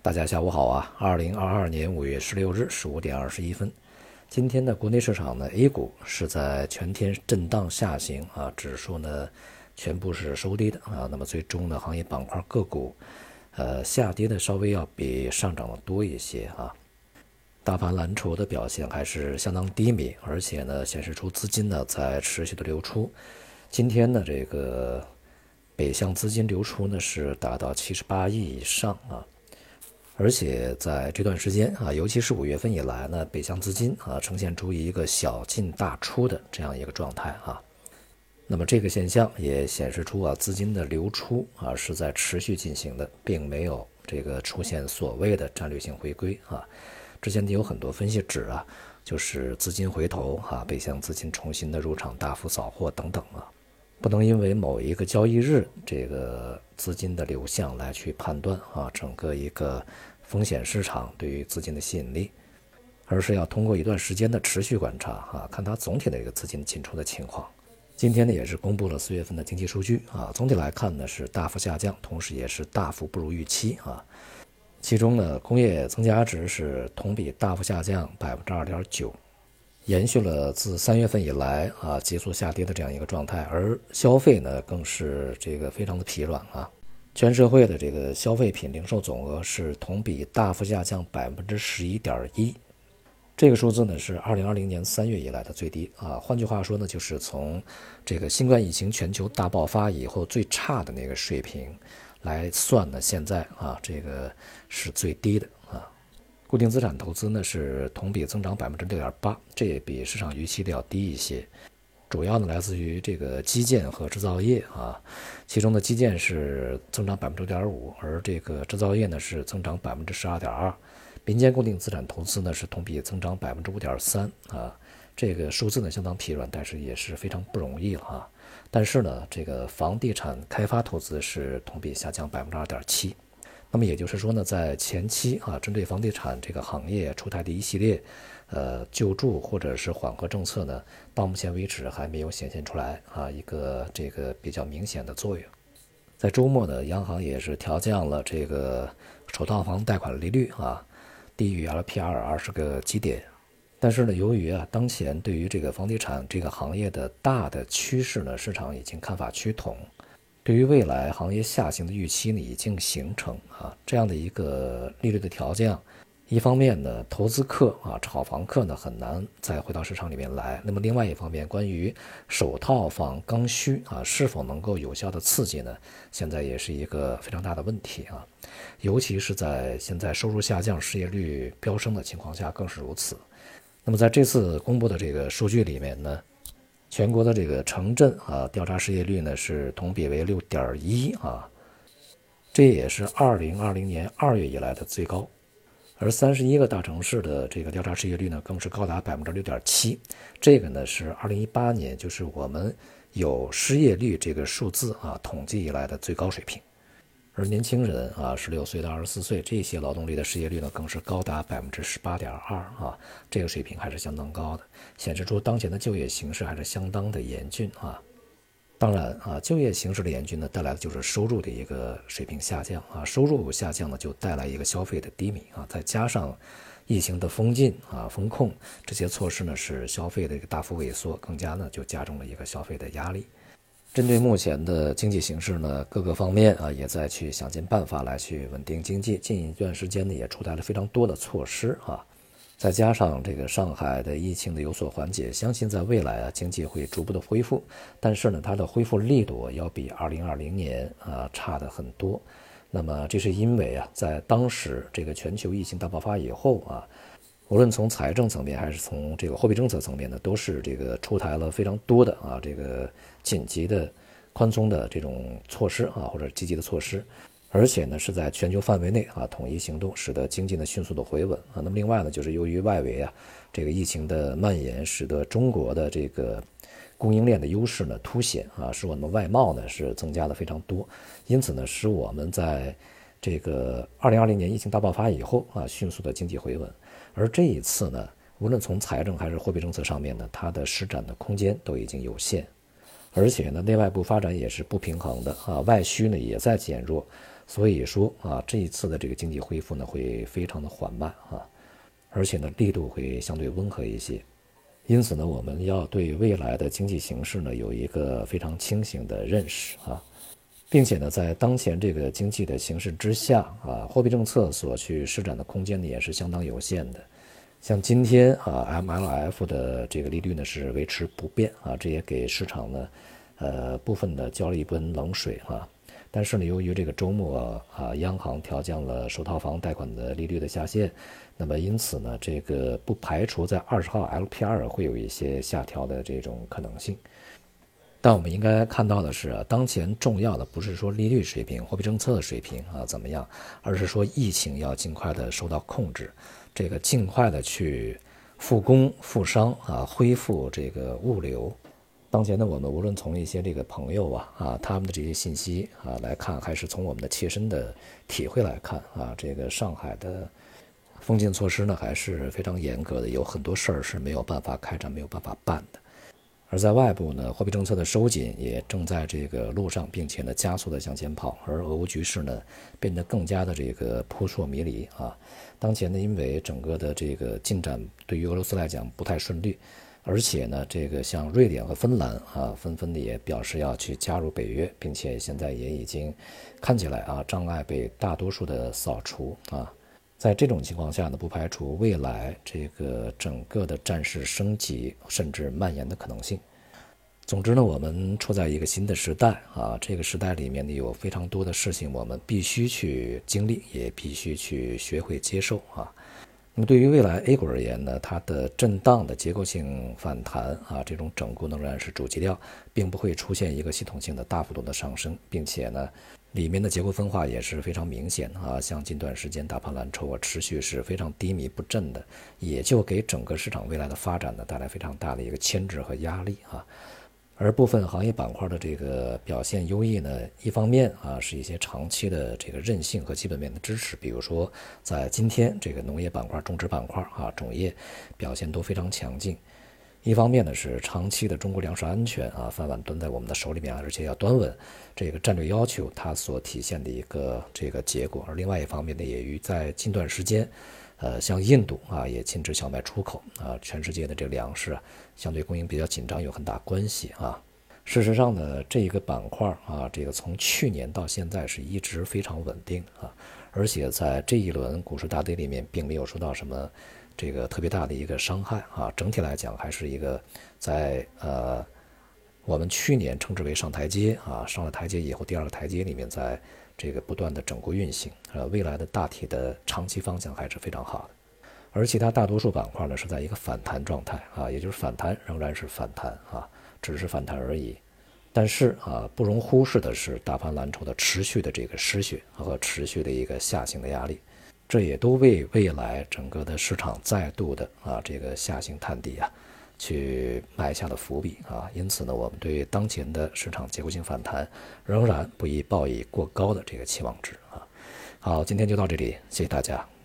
大家下午好啊！二零二二年五月十六日十五点二十一分，今天的国内市场呢，A 股是在全天震荡下行啊，指数呢全部是收低的啊。那么最终呢，行业板块个股，呃，下跌的稍微要比上涨的多一些啊。大盘蓝筹的表现还是相当低迷，而且呢，显示出资金呢在持续的流出。今天呢，这个北向资金流出呢是达到七十八亿以上啊。而且在这段时间啊，尤其是五月份以来呢，北向资金啊呈现出一个小进大出的这样一个状态啊。那么这个现象也显示出啊，资金的流出啊是在持续进行的，并没有这个出现所谓的战略性回归啊。之前有很多分析指啊，就是资金回头啊，北向资金重新的入场，大幅扫货等等啊。不能因为某一个交易日这个资金的流向来去判断啊整个一个风险市场对于资金的吸引力，而是要通过一段时间的持续观察啊，看它总体的一个资金进出的情况。今天呢也是公布了四月份的经济数据啊，总体来看呢是大幅下降，同时也是大幅不如预期啊。其中呢工业增加值是同比大幅下降百分之二点九。延续了自三月份以来啊急速下跌的这样一个状态，而消费呢更是这个非常的疲软啊，全社会的这个消费品零售总额是同比大幅下降百分之十一点一，这个数字呢是二零二零年三月以来的最低啊，换句话说呢，就是从这个新冠疫情全球大爆发以后最差的那个水平来算呢，现在啊这个是最低的。固定资产投资呢是同比增长百分之六点八，这也比市场预期的要低一些。主要呢来自于这个基建和制造业啊，其中的基建是增长百分之六点五，而这个制造业呢是增长百分之十二点二。民间固定资产投资呢是同比增长百分之五点三啊，这个数字呢相当疲软，但是也是非常不容易了啊。但是呢，这个房地产开发投资是同比下降百分之二点七。那么也就是说呢，在前期啊，针对房地产这个行业出台的一系列，呃，救助或者是缓和政策呢，到目前为止还没有显现出来啊一个这个比较明显的作用。在周末呢，央行也是调降了这个首套房贷款利率啊，低于 LPR 二十个基点。但是呢，由于啊，当前对于这个房地产这个行业的大的趋势呢，市场已经看法趋同。对于未来行业下行的预期呢，已经形成啊这样的一个利率的调降。一方面呢，投资客啊炒房客呢很难再回到市场里面来。那么另外一方面，关于首套房刚需啊是否能够有效的刺激呢，现在也是一个非常大的问题啊。尤其是在现在收入下降、失业率飙升的情况下，更是如此。那么在这次公布的这个数据里面呢？全国的这个城镇啊，调查失业率呢是同比为六点一啊，这也是二零二零年二月以来的最高。而三十一个大城市的这个调查失业率呢，更是高达百分之六点七，这个呢是二零一八年就是我们有失业率这个数字啊统计以来的最高水平。而年轻人啊，十六岁到二十四岁这些劳动力的失业率呢，更是高达百分之十八点二啊，这个水平还是相当高的，显示出当前的就业形势还是相当的严峻啊。当然啊，就业形势的严峻呢，带来的就是收入的一个水平下降啊，收入下降呢，就带来一个消费的低迷啊，再加上疫情的封禁啊、风控这些措施呢，使消费的一个大幅萎缩，更加呢就加重了一个消费的压力。针对目前的经济形势呢，各个方面啊也在去想尽办法来去稳定经济。近一段时间呢，也出台了非常多的措施啊，再加上这个上海的疫情的有所缓解，相信在未来啊经济会逐步的恢复。但是呢，它的恢复力度要比2020年啊差的很多。那么这是因为啊，在当时这个全球疫情大爆发以后啊。无论从财政层面还是从这个货币政策层面呢，都是这个出台了非常多的啊这个紧急的宽松的这种措施啊或者积极的措施，而且呢是在全球范围内啊统一行动，使得经济呢迅速的回稳啊。那么另外呢就是由于外围啊这个疫情的蔓延，使得中国的这个供应链的优势呢凸显啊，使我们外贸呢是增加的非常多，因此呢使我们在这个二零二零年疫情大爆发以后啊迅速的经济回稳。而这一次呢，无论从财政还是货币政策上面呢，它的施展的空间都已经有限，而且呢，内外部发展也是不平衡的啊，外需呢也在减弱，所以说啊，这一次的这个经济恢复呢会非常的缓慢啊，而且呢力度会相对温和一些。因此呢，我们要对未来的经济形势呢有一个非常清醒的认识啊，并且呢，在当前这个经济的形势之下啊，货币政策所去施展的空间呢也是相当有限的。像今天啊，MLF 的这个利率呢是维持不变啊，这也给市场呢，呃，部分的浇了一盆冷水啊。但是呢，由于这个周末啊，央行调降了首套房贷款的利率的下限，那么因此呢，这个不排除在二十号 LPR 会有一些下调的这种可能性。但我们应该看到的是，当前重要的不是说利率水平、货币政策的水平啊怎么样，而是说疫情要尽快的受到控制。这个尽快的去复工复商啊，恢复这个物流。当前呢，我们无论从一些这个朋友啊啊他们的这些信息啊来看，还是从我们的切身的体会来看啊，这个上海的封禁措施呢还是非常严格的，有很多事儿是没有办法开展、没有办法办的。而在外部呢，货币政策的收紧也正在这个路上，并且呢加速的向前跑，而俄乌局势呢变得更加的这个扑朔迷离啊。当前呢，因为整个的这个进展对于俄罗斯来讲不太顺利，而且呢，这个像瑞典和芬兰啊，纷纷的也表示要去加入北约，并且现在也已经看起来啊，障碍被大多数的扫除啊。在这种情况下呢，不排除未来这个整个的战事升级甚至蔓延的可能性。总之呢，我们处在一个新的时代啊，这个时代里面呢有非常多的事情我们必须去经历，也必须去学会接受啊。那么对于未来 A 股而言呢，它的震荡的结构性反弹啊，这种整固仍然是主基调，并不会出现一个系统性的大幅度的上升，并且呢。里面的结构分化也是非常明显啊，像近段时间大盘蓝筹啊持续是非常低迷不振的，也就给整个市场未来的发展呢带来非常大的一个牵制和压力啊。而部分行业板块的这个表现优异呢，一方面啊是一些长期的这个韧性和基本面的支持，比如说在今天这个农业板块、种植板块啊种业表现都非常强劲。一方面呢是长期的中国粮食安全啊饭碗端在我们的手里面，而且要端稳这个战略要求，它所体现的一个这个结果。而另外一方面呢，也与在近段时间，呃，像印度啊也禁止小麦出口啊，全世界的这个粮食啊相对供应比较紧张有很大关系啊。事实上呢，这一个板块啊，这个从去年到现在是一直非常稳定啊，而且在这一轮股市大跌里面，并没有受到什么。这个特别大的一个伤害啊，整体来讲还是一个在呃，我们去年称之为上台阶啊，上了台阶以后第二个台阶里面，在这个不断的整固运行，呃，未来的大体的长期方向还是非常好的。而其他大多数板块呢，是在一个反弹状态啊，也就是反弹仍然是反弹啊，只是反弹而已。但是啊，不容忽视的是大盘蓝筹的持续的这个失血和持续的一个下行的压力。这也都为未来整个的市场再度的啊这个下行探底啊，去埋下了伏笔啊。因此呢，我们对当前的市场结构性反弹仍然不宜抱以过高的这个期望值啊。好，今天就到这里，谢谢大家。